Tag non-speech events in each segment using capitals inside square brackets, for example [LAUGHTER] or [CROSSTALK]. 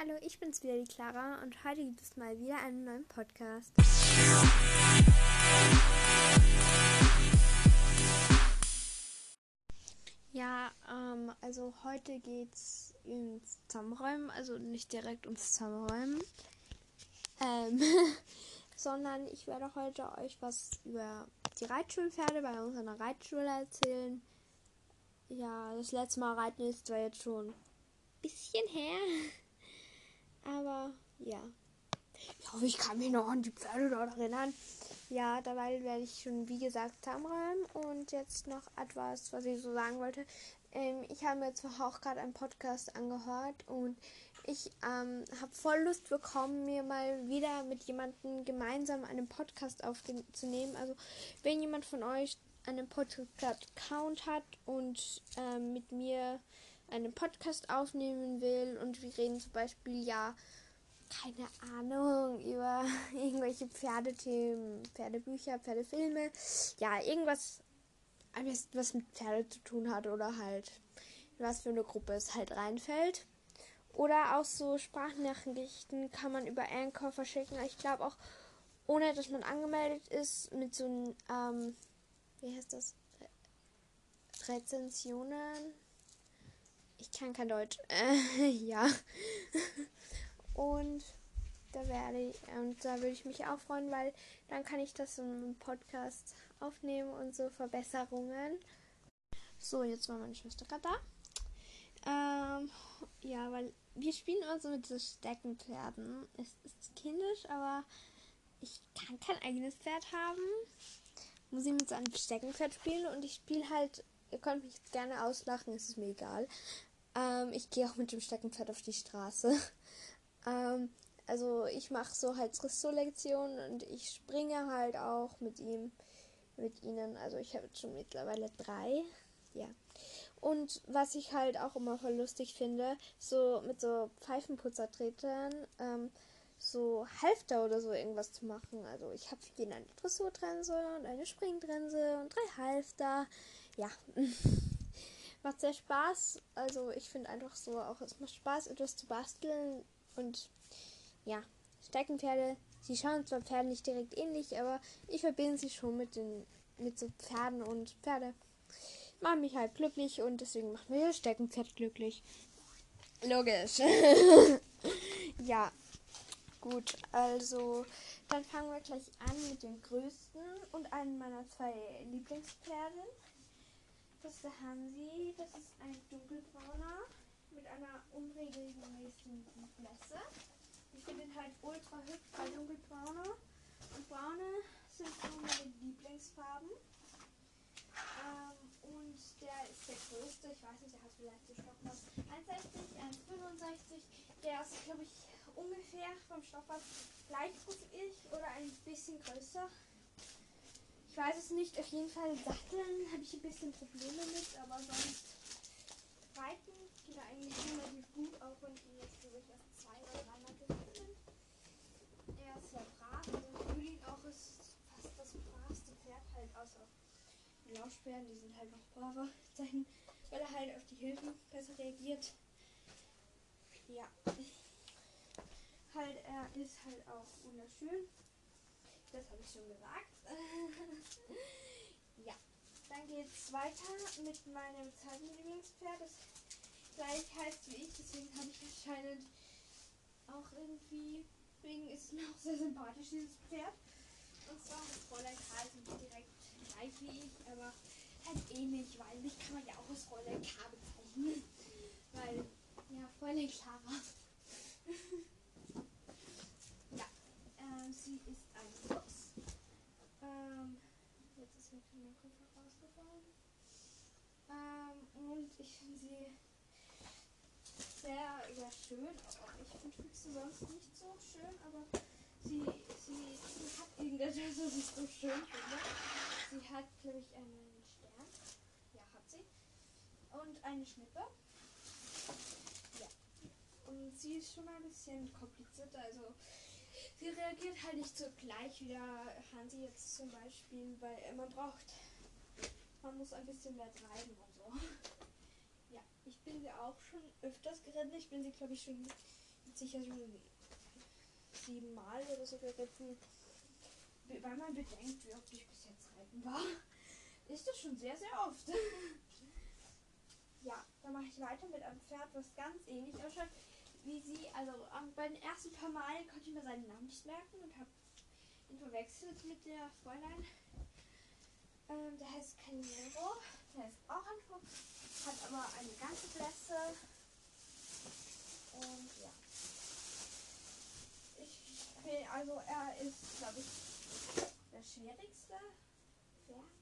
Hallo, ich bin's wieder, die Clara, und heute gibt es mal wieder einen neuen Podcast. Ja, ähm, also heute geht's ins Zusammenräumen, also nicht direkt ums Zusammenräumen, ähm, [LAUGHS] sondern ich werde heute euch was über die Reitschulpferde bei uns an der Reitschule erzählen. Ja, das letzte Mal reiten ist zwar jetzt schon ein bisschen her. [LAUGHS] Aber ja. Ich hoffe, ich kann mich noch an die Pferde dort erinnern. Ja, dabei werde ich schon, wie gesagt, zusammenräumen. Und jetzt noch etwas, was ich so sagen wollte. Ähm, ich habe mir zwar auch gerade einen Podcast angehört und ich ähm, habe voll Lust bekommen, mir mal wieder mit jemandem gemeinsam einen Podcast aufzunehmen. Also, wenn jemand von euch einen Podcast-Account hat und ähm, mit mir einen Podcast aufnehmen will und wir reden zum Beispiel ja keine Ahnung über [LAUGHS] irgendwelche Pferdethemen, Pferdebücher, Pferdefilme, ja irgendwas, was mit Pferde zu tun hat oder halt was für eine Gruppe es halt reinfällt. Oder auch so Sprachnachrichten kann man über Anchor verschicken. Ich glaube auch, ohne dass man angemeldet ist, mit so einem, ähm, wie heißt das? Rezensionen ich kann kein Deutsch. Äh, [LAUGHS] ja. und da werde ich, und da würde ich mich auch freuen, weil dann kann ich das im Podcast aufnehmen und so Verbesserungen. So, jetzt war meine Schwester gerade da. Ähm, ja, weil wir spielen immer so mit so Steckenpferden. Es ist kindisch, aber ich kann kein eigenes Pferd haben. Muss ich mit so einem Steckenpferd spielen und ich spiele halt, ihr könnt mich jetzt gerne auslachen, es ist mir egal. Ähm, ich gehe auch mit dem Steckenpferd auf die Straße. [LAUGHS] ähm, also ich mache so halt Dressurlektionen und ich springe halt auch mit ihm, mit ihnen. Also ich habe jetzt schon mittlerweile drei. Ja. Und was ich halt auch immer voll lustig finde, so mit so Pfeifenputzertretern, ähm, so Halfter oder so irgendwas zu machen. Also ich habe für jeden eine Dressurdrense und eine Springdrense und drei Halfter. Ja. [LAUGHS] macht sehr Spaß. Also ich finde einfach so auch, es macht Spaß, etwas zu basteln. Und ja, Steckenpferde, sie schauen zwar Pferde nicht direkt ähnlich, aber ich verbinde sie schon mit den mit so Pferden und Pferde machen mich halt glücklich und deswegen machen wir Steckenpferd glücklich. Logisch. [LAUGHS] ja. Gut, also dann fangen wir gleich an mit dem größten und einem meiner zwei Lieblingspferde. Das ist Hansi. Das ist ein dunkelbrauner mit einer unregelmäßigen Blässe. Ich finde ihn halt ultra hübsch, weil dunkelbraune und braune sind so meine Lieblingsfarben. Ähm, und der ist der größte. Ich weiß nicht, der hat vielleicht so Stoffmaß 1,60, 1,65. Der ist, glaube ich, ungefähr vom Stoffmaß gleich groß wie ich oder ein bisschen größer weiß es nicht. Auf jeden Fall Satteln habe ich ein bisschen Probleme mit, aber sonst Reiten geht eigentlich relativ gut, auch wenn ich ihn jetzt so erst zwei oder dreimal geritten bin. Er ist sehr brav, also Juli auch ist fast das bravste Pferd halt, außer die Lauschpferden, die sind halt noch braver, [LAUGHS] weil er halt auf die Hilfen besser reagiert. Ja. Halt, er ist halt auch wunderschön. Das habe ich schon gesagt. [LAUGHS] ja. Dann geht es weiter mit meinem zweiten Lieblingspferd, das gleich heißt wie ich. Deswegen habe ich anscheinend auch irgendwie, deswegen ist mir auch sehr sympathisch, dieses Pferd. Und zwar das Fräulein Karl nicht direkt gleich wie ich, aber halt ähnlich, weil mich kann man ja auch als Fräulein K bezeichnen. Weil, ja, Fräulein Clara. [LAUGHS] ja, äh, sie ist ein Fuchs. Ähm, jetzt ist mir mein Koffer rausgefallen. Ähm, und ich finde sie sehr, sehr schön. Ich finde Füchse sonst nicht so schön, aber sie, sie, sie hat irgendetwas, was ich so schön finde. Sie hat, glaube ich, einen Stern. Ja, hat sie. Und eine Schnippe. Ja. Und sie ist schon ein bisschen komplizierter. Also sie reagiert halt nicht so gleich wie der Hansi jetzt zum Beispiel, weil man braucht, man muss ein bisschen mehr treiben und so. [LAUGHS] Ja, ich bin sie auch schon öfters geritten. Ich bin sie, glaube ich, schon sicher schon siebenmal oder so geritten. Weil man bedenkt, wie oft ich bis jetzt reiten war, [LAUGHS] ist das schon sehr, sehr oft. [LAUGHS] ja, dann mache ich weiter mit einem Pferd, was ganz ähnlich ausschaut wie sie. Also bei den ersten paar Malen konnte ich mir seinen Namen nicht merken und habe ihn verwechselt mit der Fräulein. Ähm, der heißt Canero, der ist auch ein Fuchs, hat aber eine ganze Blässe. Und ja. Ich bin, also er ist, glaube ich, der schwierigste Pferd.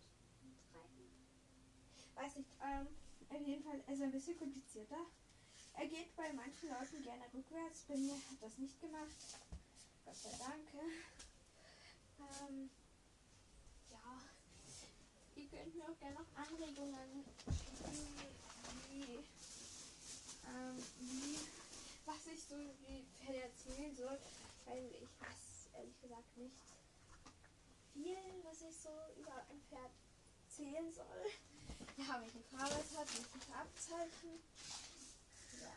Weiß nicht, ähm, auf jeden Fall ist er ein bisschen komplizierter. Er geht bei manchen Leuten gerne rückwärts, bei mir hat das nicht gemacht. Gott sei Dank. Ähm, könnt mir auch gerne noch Anregungen schicken, wie, ähm, wie, was ich so wie Pferde erzählen soll, weil ich weiß ehrlich gesagt nicht viel, was ich so über ein Pferd erzählen soll. Ja, welche Farbe es hat, welche Abzeichen. Ja,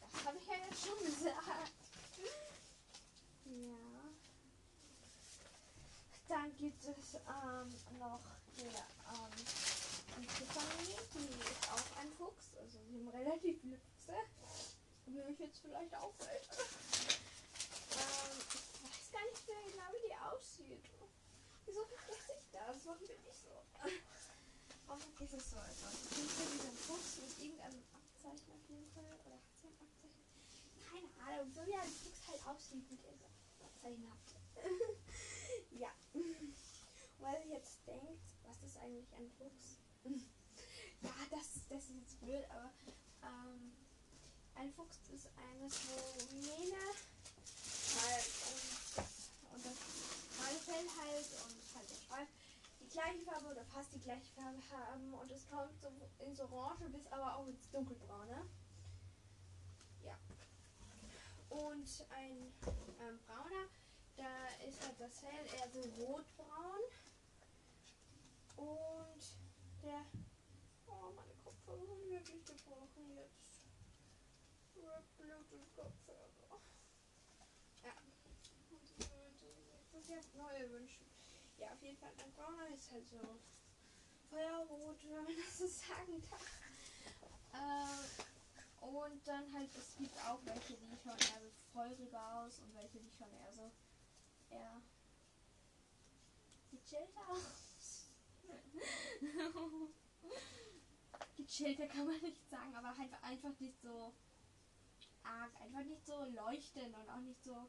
das habe ich ja jetzt schon gesagt. Ja. Dann gibt es ähm, noch die, ähm, die Tiffany, die ist auch ein Fuchs. Also sie haben relativ viele Füchse. Wie euch jetzt vielleicht auffällt. ähm, ich weiß gar nicht mehr genau, wie die aussieht. Wieso vergesse ich das? Warum bin ich so? Warum ist es so etwas? Ich bin wieder ein Fuchs mit irgendeinem Abzeichen auf jeden Fall. Oder hat sie ein Abzeichen? Keine Ahnung. So wie ein Fuchs halt aussieht mit ihrem Abzeichen [LAUGHS] ja. [LAUGHS] Weil ihr jetzt denkt, was ist eigentlich ein Fuchs? [LAUGHS] ja, das, das ist jetzt blöd, aber ähm, ein Fuchs ist eines, wo Mähne halt und, und das normale Fell halt und halt der Schweif die gleiche Farbe oder fast die gleiche Farbe haben und es kommt so ins Orange bis aber auch ins Dunkelbraune. Ja. Und ein ähm, brauner, da ist halt das Fell eher so rotbraun. Und der. Oh, meine Kopfhörer sind wirklich gebrochen jetzt. Blöde Kopfhörer. Ja. Ich habe neue Wünsche. Ja, auf jeden Fall ein brauner ist halt so feuerrot, wenn man [LAUGHS] das so sagen darf. Äh, und dann halt, es gibt auch welche, die schauen eher so feuriger aus und welche, die schauen eher so eher gechillter aus. [LAUGHS] gechillter kann man nicht sagen, aber halt einfach nicht so arg, einfach nicht so leuchtend und auch nicht so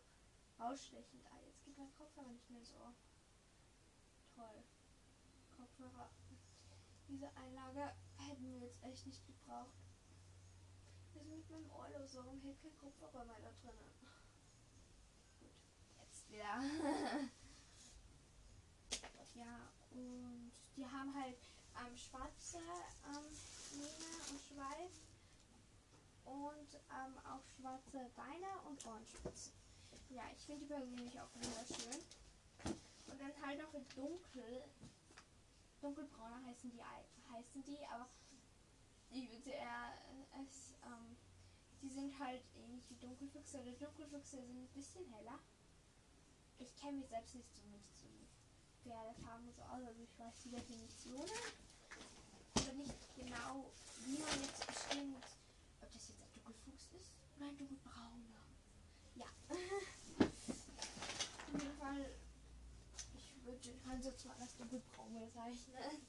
rausstechend. Ah, jetzt geht mein Kopfhörer nicht mehr so toll. Kopfhörer. Diese Einlage hätten wir jetzt echt nicht gebraucht. Wir sind mit meinem Ohr los, warum hält kein Kopfhörer mehr da drin? Gut, jetzt wieder. [LAUGHS] ja, und die haben halt ähm, schwarze ähm, Mähne und Schweif und ähm, auch schwarze Beine und Ohrenspitzen. Ja, ich finde die persönlich auch wunderschön. Und dann halt noch in dunkel. Dunkelbrauner heißen die heißen die, aber die es, ähm, die sind halt ähnlich wie Dunkelfüchse. Oder Dunkelfüchse sind ein bisschen heller. Ich kenne mich selbst nicht so mit Pferdefarben so aus, also ich weiß die Definitionen. Aber nicht genau, wie man jetzt bestimmt, ob das jetzt ein Dunkelfuchs ist oder ein dunkelbrauner. Ja. [LAUGHS] Auf jeden Fall würde Hans jetzt mal das dunkelbraun bezeichnen.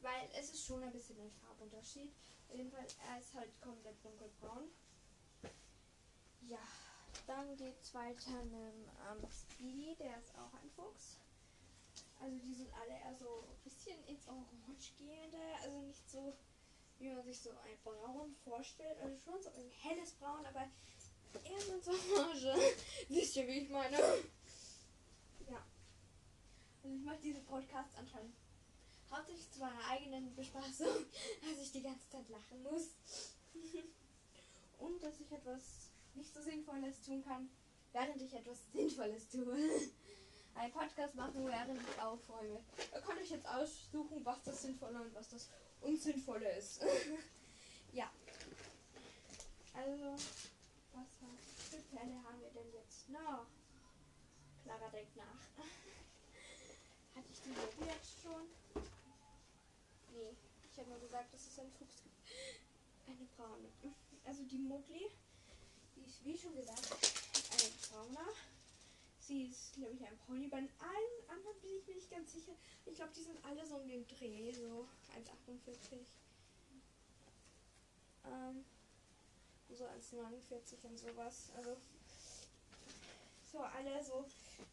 Weil es ist schon ein bisschen ein Farbunterschied. Auf jeden Fall, er ist halt komplett dunkelbraun. Ja, dann geht es weiter mit ähm, Speedy, der ist auch ein. Also die sind alle eher so ein bisschen ins Orange gehende, also nicht so, wie man sich so ein Braun vorstellt. Also schon so ein helles Braun, aber eher so ins Orange. [LAUGHS] Wisst ihr, wie ich meine? Ja. Also ich mache diese Podcasts anscheinend hauptsächlich zu meiner eigenen Bespaßung, [LAUGHS] dass ich die ganze Zeit lachen muss. [LAUGHS] Und dass ich etwas nicht so Sinnvolles tun kann, während ich etwas Sinnvolles tue einen Podcast machen, während ich aufräume. Da kann ich jetzt aussuchen, was das Sinnvolle und was das Unsinnvolle ist. [LAUGHS] ja. Also, was für Pferde haben wir denn jetzt noch? Clara denkt nach. [LAUGHS] Hatte ich die Lobby jetzt schon? Nee, ich habe nur gesagt, dass es ein Fuchs gibt. [LAUGHS] Eine braune. Also die Mugli, die ist wie schon gesagt eine braune. Sie ist, glaube ich, ein Pony. Bei allen anderen bin ich mir nicht ganz sicher. Ich glaube, die sind alle so um den Dreh, so 1,48. Ähm, so 1,49 und sowas. Also so alle so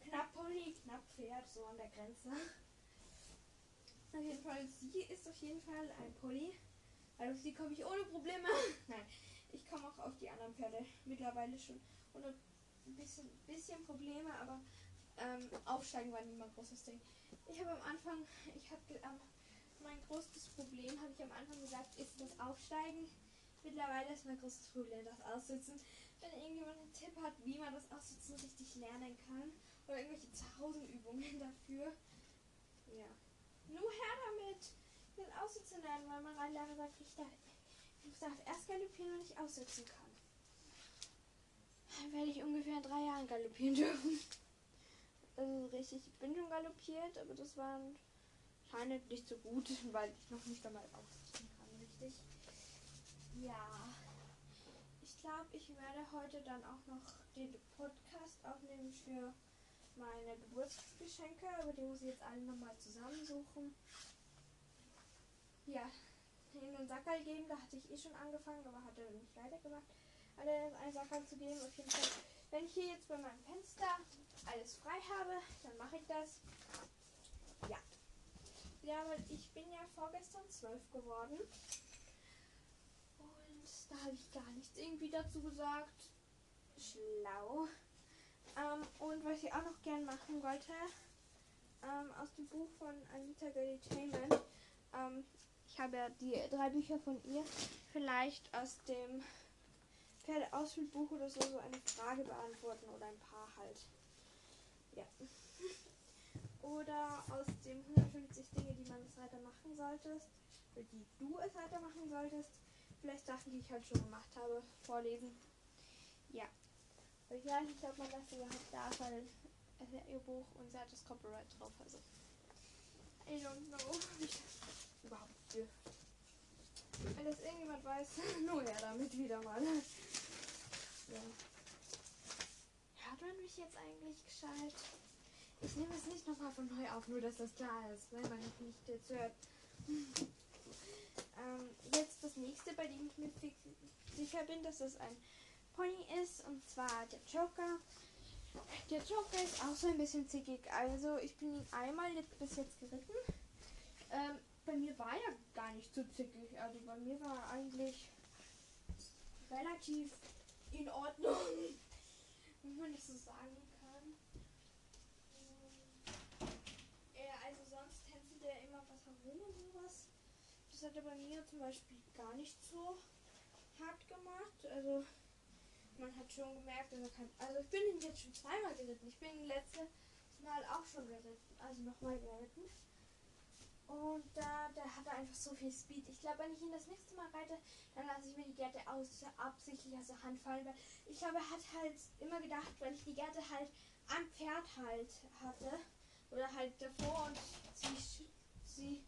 knapp Pony, knapp Pferd, so an der Grenze. Auf jeden Fall, sie ist auf jeden Fall ein Pony. Also auf sie komme ich ohne Probleme. [LAUGHS] Nein, ich komme auch auf die anderen Pferde mittlerweile schon ohne ein bisschen, bisschen Probleme, aber ähm, Aufsteigen war nie mein großes Ding. Ich habe am Anfang, ich habe ähm, mein größtes Problem, habe ich am Anfang gesagt, ist das Aufsteigen. Mittlerweile ist mein großes Problem das Aussitzen. Wenn irgendjemand einen Tipp hat, wie man das Aussitzen richtig lernen kann oder irgendwelche Zuhausenübungen dafür, ja. Nur her damit, das Aussitzen lernen, weil mein Reitlehrer sagt, ich darf, ich darf erst galoppieren, wenn ich aussitzen kann. Werde ich ungefähr in drei Jahren galoppieren dürfen. [LAUGHS] Also richtig, ich bin schon galoppiert, aber das war anscheinend nicht so gut, [LAUGHS] weil ich noch nicht einmal aussitzen kann, richtig. Ja. Ich glaube, ich werde heute dann auch noch den Podcast aufnehmen für meine Geburtstagsgeschenke, aber die muss ich jetzt alle nochmal zusammensuchen. Ja, in den Sackerl geben, da hatte ich eh schon angefangen, aber hatte nicht weitergemacht. Alle einen Sackerl zu auf jeden Fall. Wenn ich hier jetzt bei meinem Fenster alles frei habe, dann mache ich das. Ja. Ja, weil ich bin ja vorgestern zwölf geworden. Und da habe ich gar nichts irgendwie dazu gesagt. Schlau. Ähm, und was ich auch noch gern machen wollte, ähm, aus dem Buch von Anita Gelitainment, ähm, ich habe ja die drei Bücher von ihr, vielleicht aus dem Pferdeausfüllbuch oder so, so eine Frage beantworten oder ein paar halt. Ja. [LAUGHS] Oder aus dem 150 Dinge, die man als Reiter machen solltest, oder die du als Reiter machen solltest. Vielleicht Sachen, die ich halt schon gemacht habe, vorlesen. Ja. Aber ich weiß nicht, ob man das überhaupt darf, weil es ist ja ihr Buch und sie hat das Copyright drauf. Also, I don't know, wie ich das überhaupt dürfte. Wenn das irgendjemand weiß, [LAUGHS] nur her damit wieder mal. Ja. Hört man mich jetzt eigentlich gescheit? Ich nehme es nicht nochmal von neu auf, nur dass das klar ist, wenn man mich nicht jetzt hört. ähm, jetzt das nächste, bei dem ich mir sicher bin, dass das ein Pony ist, und zwar der Joker. Der Joker ist auch so ein bisschen zickig. Also ich bin ihn einmal bis jetzt geritten. Ähm, bei mir war ja gar nicht so zickig. Also bei mir war eigentlich relativ in Ordnung, wenn man das so sagen kann. Er, also sonst tänzelt er immer was herum und sowas. Das hat er bei mir zum Beispiel gar nicht so hart gemacht. Also man hat schon gemerkt, dass er kann. Also ich bin ihn jetzt schon zweimal geritten. Ich bin letztes Mal auch schon geritten. Also nochmal geritten. Und da, da hat er einfach so viel Speed. Ich glaube, wenn ich ihn das nächste Mal reite, dann lasse ich mir die Gerte aus absichtlich aus der Hand fallen. Weil ich glaube, er hat halt immer gedacht, weil ich die Gerte halt am Pferd halt hatte. Oder halt davor und sie, sie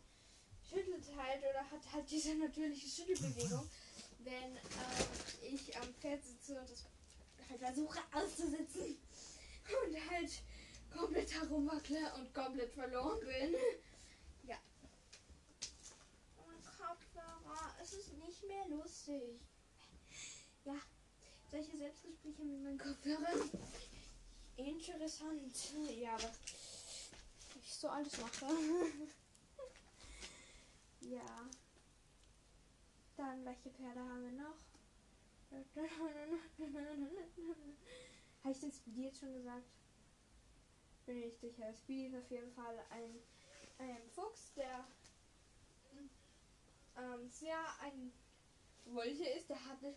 schüttelt halt oder hat halt diese natürliche Schüttelbewegung, wenn ähm, ich am Pferd sitze und das halt versuche auszusitzen [LAUGHS] und halt komplett herumwackle und komplett verloren bin. Es ist nicht mehr lustig. Ja, solche Selbstgespräche mit meinen Kopfhörern. Interessant. Ja, was ich so alles mache. [LAUGHS] ja. Dann, welche Pferde haben wir noch? [LAUGHS] Habe ich den Speedy jetzt schon gesagt? Bin ich sicher. Speedy ist auf jeden Fall ein, ein Fuchs, der ähm, sehr ein Wolche ist, der hatte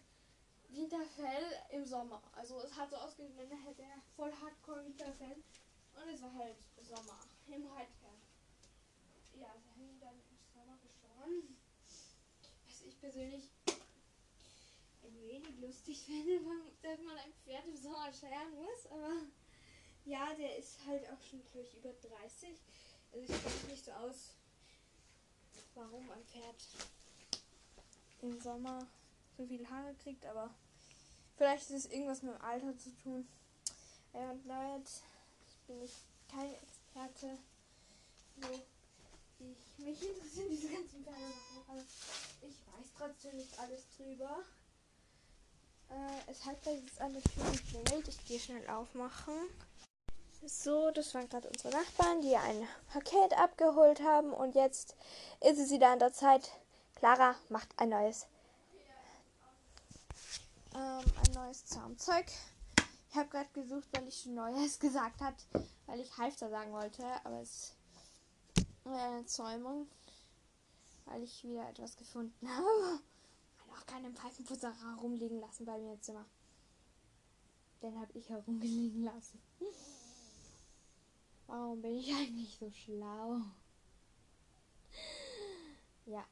Winterfell im Sommer. Also es hat so ausgesehen, wenn hätte er voll hardcore Winterfell. Und es war halt Sommer im Reitpferd. Ja, sie haben ihn dann im Sommer geschoren. Was ich persönlich ein wenig lustig [LAUGHS] finde, dass man ein Pferd im Sommer scheren muss, aber Ja, der ist halt auch schon, ich, über 30. Also ich kenne nicht so aus, warum ein Pferd im Sommer so viel Haare kriegt, aber vielleicht ist es irgendwas mit dem Alter zu tun. Ja, und Leute, ich bin nicht kein Experte. So, ich, mich interessieren diese ganzen aber ich weiß trotzdem nicht alles drüber. Äh, es hat jetzt an der Tür geklingelt. Ich gehe schnell aufmachen. So, das waren gerade unsere Nachbarn, die ein Paket abgeholt haben. Und jetzt ist es wieder an der Zeit. Clara macht ein neues, ähm, ein neues Zaumzeug. Ich habe gerade gesucht, weil ich schon Neues [LAUGHS] gesagt hat, weil ich Halfter sagen wollte, aber es ist eine Zäumung, weil ich wieder etwas gefunden [LAUGHS] habe. Und auch keinen Pfeifenputzer rumliegen lassen bei mir im Zimmer. Den habe ich herumgelegen lassen. Warum bin ich eigentlich so schlau? [LAUGHS] Ja,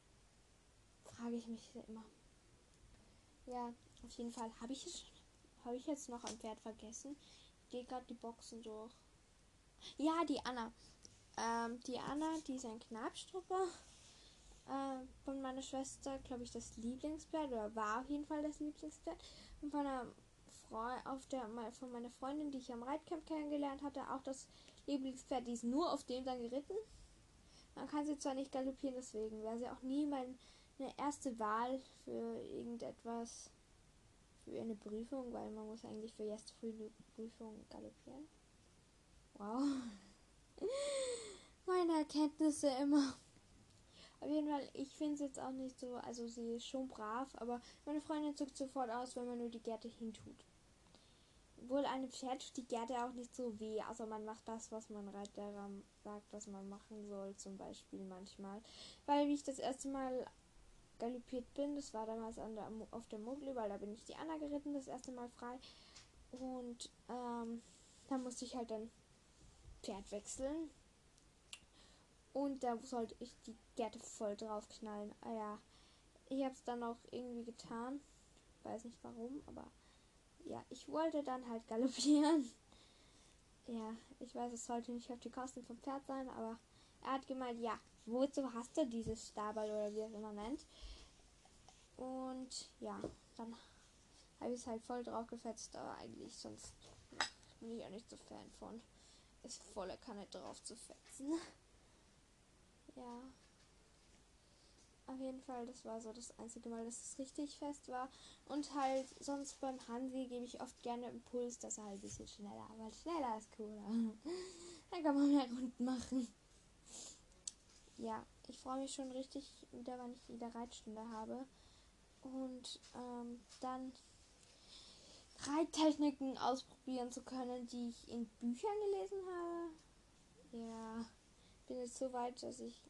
frage ich mich immer. Ja, auf jeden Fall habe ich es habe ich jetzt noch ein Pferd vergessen? Ich gehe gerade die Boxen durch. Ja, die Anna. Ähm, die Anna, die ist ein Knabstrupper. Äh, von meiner Schwester, glaube ich, das Lieblingspferd. Oder war auf jeden Fall das Lieblingspferd. Und von, einer Freu auf der, von meiner Freundin, die ich am Reitcamp kennengelernt hatte, auch das Lieblingspferd. Die ist nur auf dem dann geritten. Man kann sie zwar nicht galoppieren, deswegen wäre sie auch nie meine erste Wahl für irgendetwas für eine Prüfung, weil man muss eigentlich für erste Prüfung galoppieren. Wow. [LAUGHS] Meine Erkenntnisse immer. Auf jeden Fall, ich finde es jetzt auch nicht so, also sie ist schon brav, aber meine Freundin zuckt sofort aus, wenn man nur die Gerte hintut. Wohl eine Pferd tut die Gerte auch nicht so weh, außer man macht das, was man Reiter sagt, dass man machen soll, zum Beispiel manchmal. Weil wie ich das erste Mal galoppiert bin. Das war damals der, auf der Mogli, weil da bin ich die Anna geritten, das erste Mal frei. Und ähm, da musste ich halt dann Pferd wechseln. Und da sollte ich die Gerte voll drauf knallen. Ah ja, ich habe es dann auch irgendwie getan. Weiß nicht warum, aber ja, ich wollte dann halt galoppieren. [LAUGHS] Ja, ich weiß, es sollte nicht auf die Kosten vom Pferd sein, aber er hat gemeint, ja, wozu hast du dieses Stabal oder wie es immer nennt? Und ja, dann habe ich es halt voll drauf gefetzt, aber eigentlich sonst bin ich auch nicht so Fan von, es volle Kanne drauf zu fetzen. [LAUGHS] ja. Auf jeden Fall, das war so das einzige Mal, dass es richtig fest war. Und halt, sonst beim Hansi gebe ich oft gerne Impuls, dass er halt ein bisschen schneller, weil schneller ist cooler. [LAUGHS] Dann kann man mehr Runden machen ja, ich freue mich schon richtig wieder, wenn ich wieder Reitstunde habe. Und ähm, dann Reittechniken ausprobieren zu können, die ich in Büchern gelesen habe. Ja, bin jetzt so weit, dass ich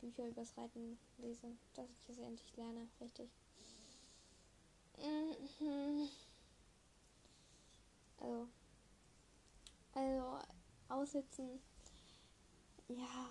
Bücher übers Reiten lese, dass ich es endlich lerne, richtig. Mhm. Also, also aussitzen, ja,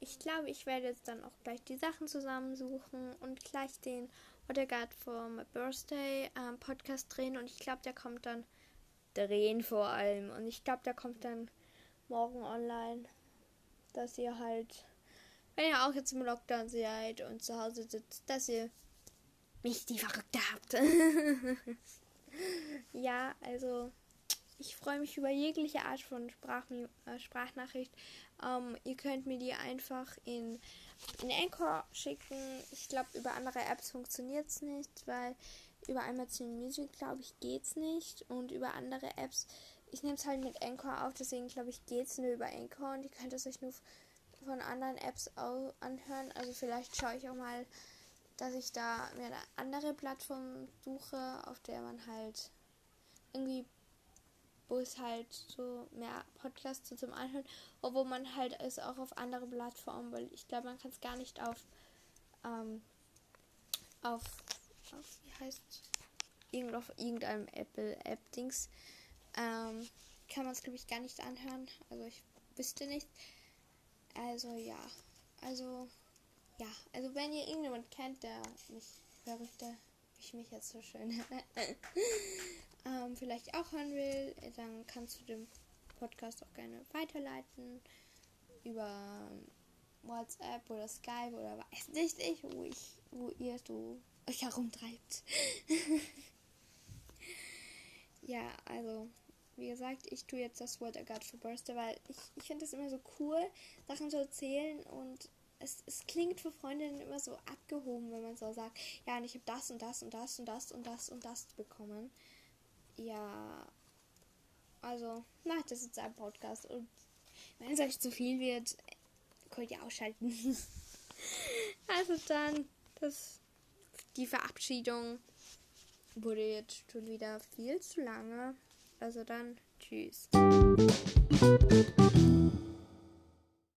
ich glaube, ich werde jetzt dann auch gleich die Sachen zusammensuchen und gleich den What I for My Birthday ähm, Podcast drehen. Und ich glaube, der kommt dann drehen vor allem. Und ich glaube, der kommt dann morgen online. Dass ihr halt, wenn ihr auch jetzt im Lockdown seid und zu Hause sitzt, dass ihr nicht die Verrückte habt. [LAUGHS] ja, also ich freue mich über jegliche Art von Sprach äh, Sprachnachricht. Ähm, ihr könnt mir die einfach in, in Anchor schicken. Ich glaube, über andere Apps funktioniert es nicht, weil über Amazon Music, glaube ich, geht es nicht. Und über andere Apps, ich nehme es halt mit Anchor auf, deswegen glaube ich, geht es nur über Anchor und ihr könnt es euch nur von anderen Apps anhören. Also vielleicht schaue ich auch mal, dass ich da mir eine andere Plattform suche, auf der man halt irgendwie wo es halt so mehr Podcasts zum Anhören, obwohl man halt es auch auf andere Plattformen, weil ich glaube, man kann es gar nicht auf, ähm, auf, auf, wie heißt irgend auf irgendeinem Apple-App-Dings, ähm, kann man es, glaube ich, gar nicht anhören. Also ich wüsste nicht. Also ja, also ja, also wenn ihr irgendjemand kennt, der mich der ich mich jetzt so schön [LAUGHS] ähm, vielleicht auch hören will, dann kannst du den Podcast auch gerne weiterleiten über WhatsApp oder Skype oder weiß nicht ich, wo ich, wo ihr so euch herumtreibt. [LAUGHS] ja, also wie gesagt, ich tue jetzt das Wort I got for Birthday, weil ich, ich finde es immer so cool, Sachen zu erzählen und es, es klingt für Freundinnen immer so abgehoben, wenn man so sagt, ja, und ich habe das und das und das und das und das und das bekommen. Ja, also macht das jetzt ein Podcast und wenn es euch zu viel wird, könnt ihr ausschalten. [LAUGHS] also dann, das, die Verabschiedung wurde jetzt schon wieder viel zu lange. Also dann, tschüss.